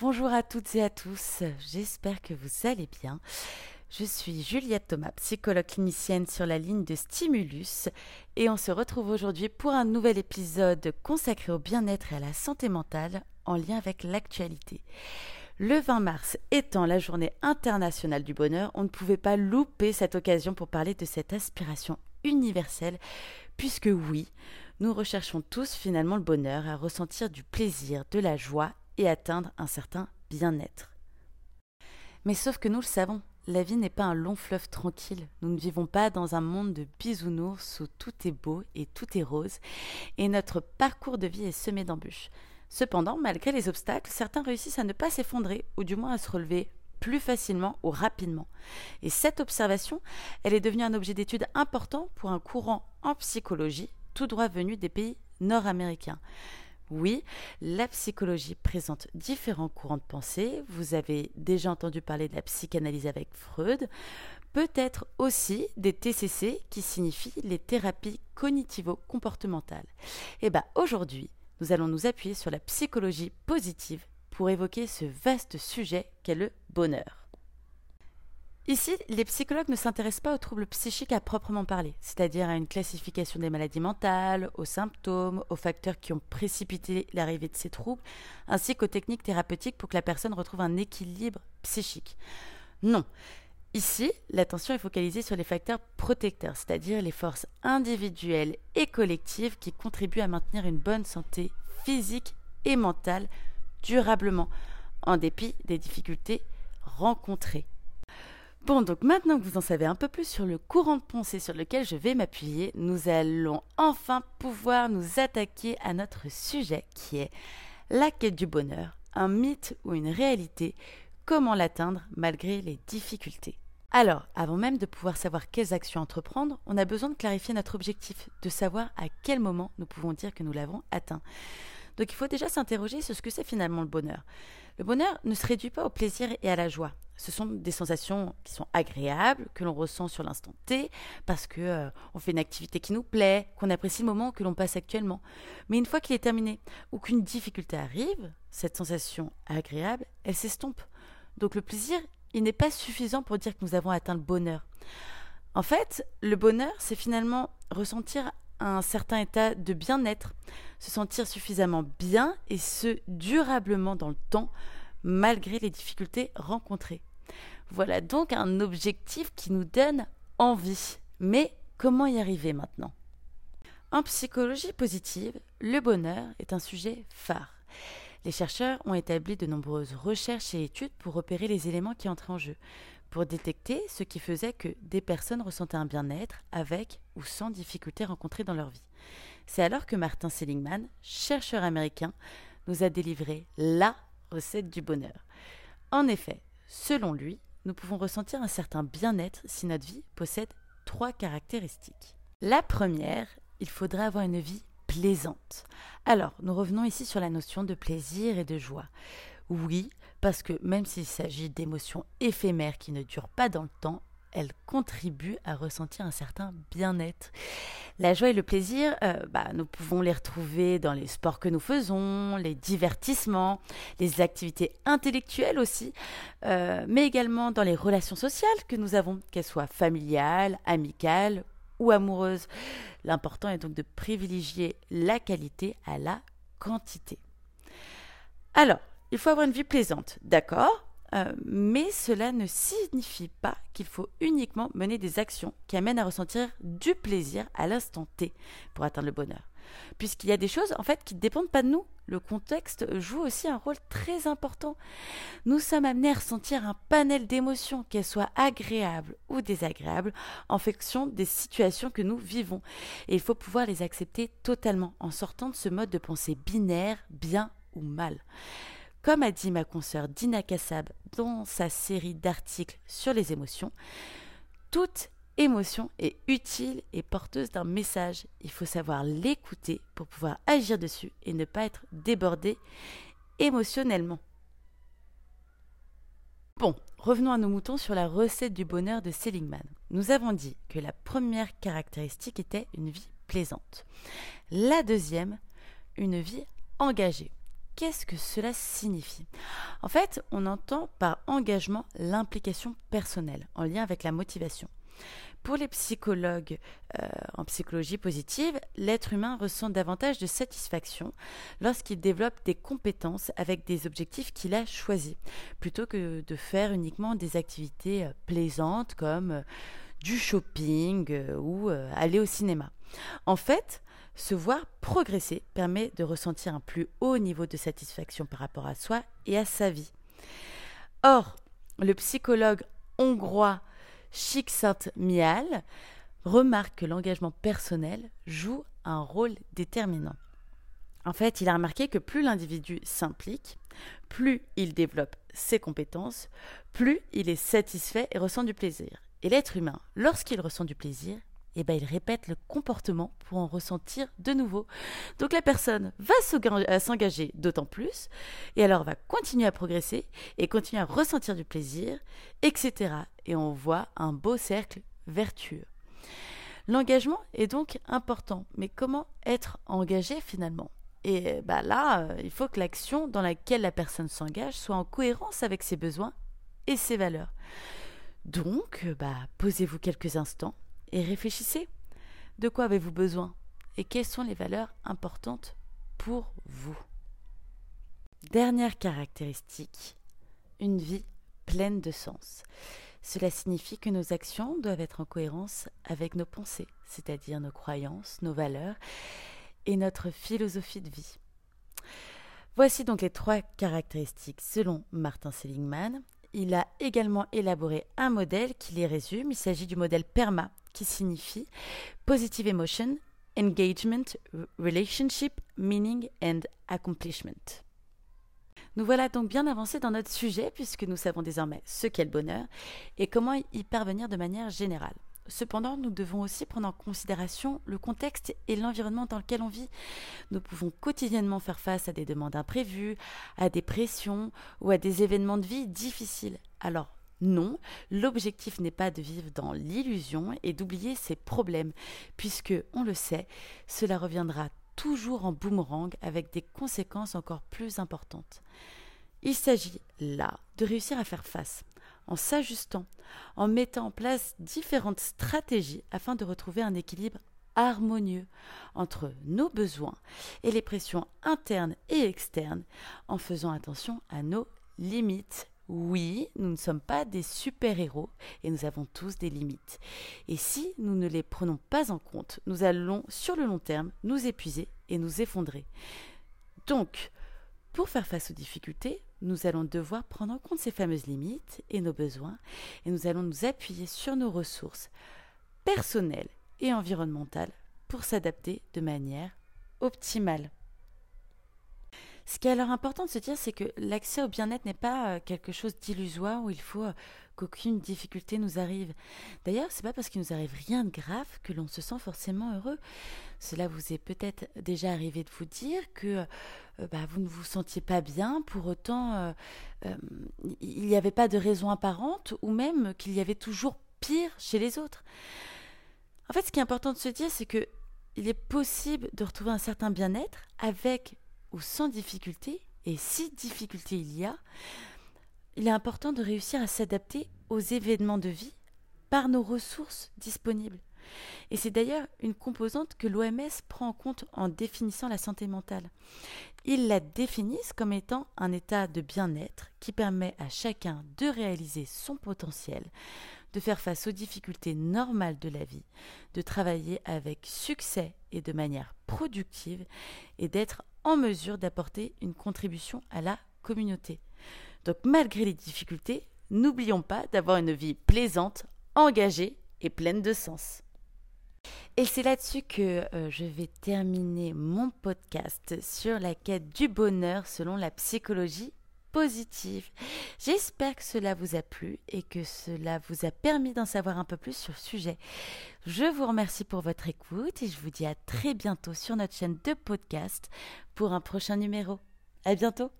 Bonjour à toutes et à tous, j'espère que vous allez bien. Je suis Juliette Thomas, psychologue clinicienne sur la ligne de Stimulus et on se retrouve aujourd'hui pour un nouvel épisode consacré au bien-être et à la santé mentale en lien avec l'actualité. Le 20 mars étant la journée internationale du bonheur, on ne pouvait pas louper cette occasion pour parler de cette aspiration universelle puisque oui, nous recherchons tous finalement le bonheur, à ressentir du plaisir, de la joie et atteindre un certain bien-être. Mais sauf que nous le savons, la vie n'est pas un long fleuve tranquille. Nous ne vivons pas dans un monde de bisounours où tout est beau et tout est rose, et notre parcours de vie est semé d'embûches. Cependant, malgré les obstacles, certains réussissent à ne pas s'effondrer, ou du moins à se relever plus facilement ou rapidement. Et cette observation, elle est devenue un objet d'étude important pour un courant en psychologie, tout droit venu des pays nord-américains. Oui, la psychologie présente différents courants de pensée. Vous avez déjà entendu parler de la psychanalyse avec Freud. Peut-être aussi des TCC qui signifient les thérapies cognitivo-comportementales. Et eh bien aujourd'hui, nous allons nous appuyer sur la psychologie positive pour évoquer ce vaste sujet qu'est le bonheur. Ici, les psychologues ne s'intéressent pas aux troubles psychiques à proprement parler, c'est-à-dire à une classification des maladies mentales, aux symptômes, aux facteurs qui ont précipité l'arrivée de ces troubles, ainsi qu'aux techniques thérapeutiques pour que la personne retrouve un équilibre psychique. Non. Ici, l'attention est focalisée sur les facteurs protecteurs, c'est-à-dire les forces individuelles et collectives qui contribuent à maintenir une bonne santé physique et mentale durablement, en dépit des difficultés rencontrées. Bon, donc maintenant que vous en savez un peu plus sur le courant de pensée sur lequel je vais m'appuyer, nous allons enfin pouvoir nous attaquer à notre sujet qui est la quête du bonheur, un mythe ou une réalité, comment l'atteindre malgré les difficultés. Alors, avant même de pouvoir savoir quelles actions entreprendre, on a besoin de clarifier notre objectif, de savoir à quel moment nous pouvons dire que nous l'avons atteint. Donc il faut déjà s'interroger sur ce que c'est finalement le bonheur. Le bonheur ne se réduit pas au plaisir et à la joie. Ce sont des sensations qui sont agréables, que l'on ressent sur l'instant T, parce que euh, on fait une activité qui nous plaît, qu'on apprécie le moment que l'on passe actuellement. Mais une fois qu'il est terminé, ou qu'une difficulté arrive, cette sensation agréable, elle s'estompe. Donc le plaisir, il n'est pas suffisant pour dire que nous avons atteint le bonheur. En fait, le bonheur, c'est finalement ressentir un certain état de bien-être, se sentir suffisamment bien et ce durablement dans le temps malgré les difficultés rencontrées. Voilà donc un objectif qui nous donne envie. Mais comment y arriver maintenant? En psychologie positive, le bonheur est un sujet phare. Les chercheurs ont établi de nombreuses recherches et études pour repérer les éléments qui entrent en jeu, pour détecter ce qui faisait que des personnes ressentaient un bien-être avec ou sans difficultés rencontrées dans leur vie. C'est alors que Martin Seligman, chercheur américain, nous a délivré LA recette du bonheur. En effet, selon lui, nous pouvons ressentir un certain bien-être si notre vie possède trois caractéristiques. La première, il faudrait avoir une vie plaisante. Alors, nous revenons ici sur la notion de plaisir et de joie. Oui, parce que même s'il s'agit d'émotions éphémères qui ne durent pas dans le temps, elles contribuent à ressentir un certain bien-être. La joie et le plaisir, euh, bah, nous pouvons les retrouver dans les sports que nous faisons, les divertissements, les activités intellectuelles aussi, euh, mais également dans les relations sociales que nous avons, qu'elles soient familiales, amicales ou amoureuses. L'important est donc de privilégier la qualité à la quantité. Alors, il faut avoir une vie plaisante, d'accord, euh, mais cela ne signifie pas qu'il faut uniquement mener des actions qui amènent à ressentir du plaisir à l'instant T pour atteindre le bonheur. Puisqu'il y a des choses en fait qui ne dépendent pas de nous. Le contexte joue aussi un rôle très important. Nous sommes amenés à ressentir un panel d'émotions, qu'elles soient agréables ou désagréables, en fonction des situations que nous vivons. Et il faut pouvoir les accepter totalement en sortant de ce mode de pensée binaire, bien ou mal. Comme a dit ma consoeur Dina Kassab dans sa série d'articles sur les émotions, toute émotion est utile et porteuse d'un message. Il faut savoir l'écouter pour pouvoir agir dessus et ne pas être débordé émotionnellement. Bon, revenons à nos moutons sur la recette du bonheur de Seligman. Nous avons dit que la première caractéristique était une vie plaisante. La deuxième, une vie engagée. Qu'est-ce que cela signifie? En fait, on entend par engagement l'implication personnelle en lien avec la motivation. Pour les psychologues euh, en psychologie positive, l'être humain ressent davantage de satisfaction lorsqu'il développe des compétences avec des objectifs qu'il a choisis, plutôt que de faire uniquement des activités euh, plaisantes comme euh, du shopping ou aller au cinéma. En fait, se voir progresser permet de ressentir un plus haut niveau de satisfaction par rapport à soi et à sa vie. Or, le psychologue hongrois Csikszentmihalyi remarque que l'engagement personnel joue un rôle déterminant. En fait, il a remarqué que plus l'individu s'implique, plus il développe ses compétences, plus il est satisfait et ressent du plaisir. Et l'être humain, lorsqu'il ressent du plaisir, eh ben, il répète le comportement pour en ressentir de nouveau. Donc la personne va s'engager d'autant plus, et alors va continuer à progresser, et continuer à ressentir du plaisir, etc. Et on voit un beau cercle vertueux. L'engagement est donc important, mais comment être engagé finalement? Et bah là, euh, il faut que l'action dans laquelle la personne s'engage soit en cohérence avec ses besoins et ses valeurs. Donc, bah, posez-vous quelques instants et réfléchissez. De quoi avez-vous besoin et quelles sont les valeurs importantes pour vous? Dernière caractéristique, une vie pleine de sens. Cela signifie que nos actions doivent être en cohérence avec nos pensées, c'est-à-dire nos croyances, nos valeurs et notre philosophie de vie. Voici donc les trois caractéristiques selon Martin Seligman. Il a également élaboré un modèle qui les résume. Il s'agit du modèle PERMA, qui signifie Positive Emotion, Engagement, Relationship, Meaning and Accomplishment. Nous voilà donc bien avancés dans notre sujet puisque nous savons désormais ce qu'est le bonheur et comment y parvenir de manière générale. Cependant, nous devons aussi prendre en considération le contexte et l'environnement dans lequel on vit. Nous pouvons quotidiennement faire face à des demandes imprévues, à des pressions ou à des événements de vie difficiles. Alors, non, l'objectif n'est pas de vivre dans l'illusion et d'oublier ses problèmes, puisque, on le sait, cela reviendra toujours en boomerang avec des conséquences encore plus importantes. Il s'agit là de réussir à faire face, en s'ajustant, en mettant en place différentes stratégies afin de retrouver un équilibre harmonieux entre nos besoins et les pressions internes et externes, en faisant attention à nos limites oui, nous ne sommes pas des super-héros et nous avons tous des limites. Et si nous ne les prenons pas en compte, nous allons sur le long terme nous épuiser et nous effondrer. Donc, pour faire face aux difficultés, nous allons devoir prendre en compte ces fameuses limites et nos besoins et nous allons nous appuyer sur nos ressources personnelles et environnementales pour s'adapter de manière optimale. Ce qui est alors important de se dire, c'est que l'accès au bien-être n'est pas euh, quelque chose d'illusoire où il faut euh, qu'aucune difficulté nous arrive. D'ailleurs, c'est pas parce qu'il nous arrive rien de grave que l'on se sent forcément heureux. Cela vous est peut-être déjà arrivé de vous dire que euh, bah, vous ne vous sentiez pas bien, pour autant il n'y avait pas de raison apparente, ou même qu'il y avait toujours pire chez les autres. En fait, ce qui est important de se dire, c'est que il est possible de retrouver un certain bien-être avec ou sans difficulté, et si difficulté il y a, il est important de réussir à s'adapter aux événements de vie par nos ressources disponibles. Et c'est d'ailleurs une composante que l'OMS prend en compte en définissant la santé mentale. Ils la définissent comme étant un état de bien-être qui permet à chacun de réaliser son potentiel, de faire face aux difficultés normales de la vie, de travailler avec succès et de manière productive et d'être en mesure d'apporter une contribution à la communauté. Donc malgré les difficultés, n'oublions pas d'avoir une vie plaisante, engagée et pleine de sens. Et c'est là-dessus que euh, je vais terminer mon podcast sur la quête du bonheur selon la psychologie positive. J'espère que cela vous a plu et que cela vous a permis d'en savoir un peu plus sur le sujet. Je vous remercie pour votre écoute et je vous dis à très bientôt sur notre chaîne de podcast pour un prochain numéro. À bientôt!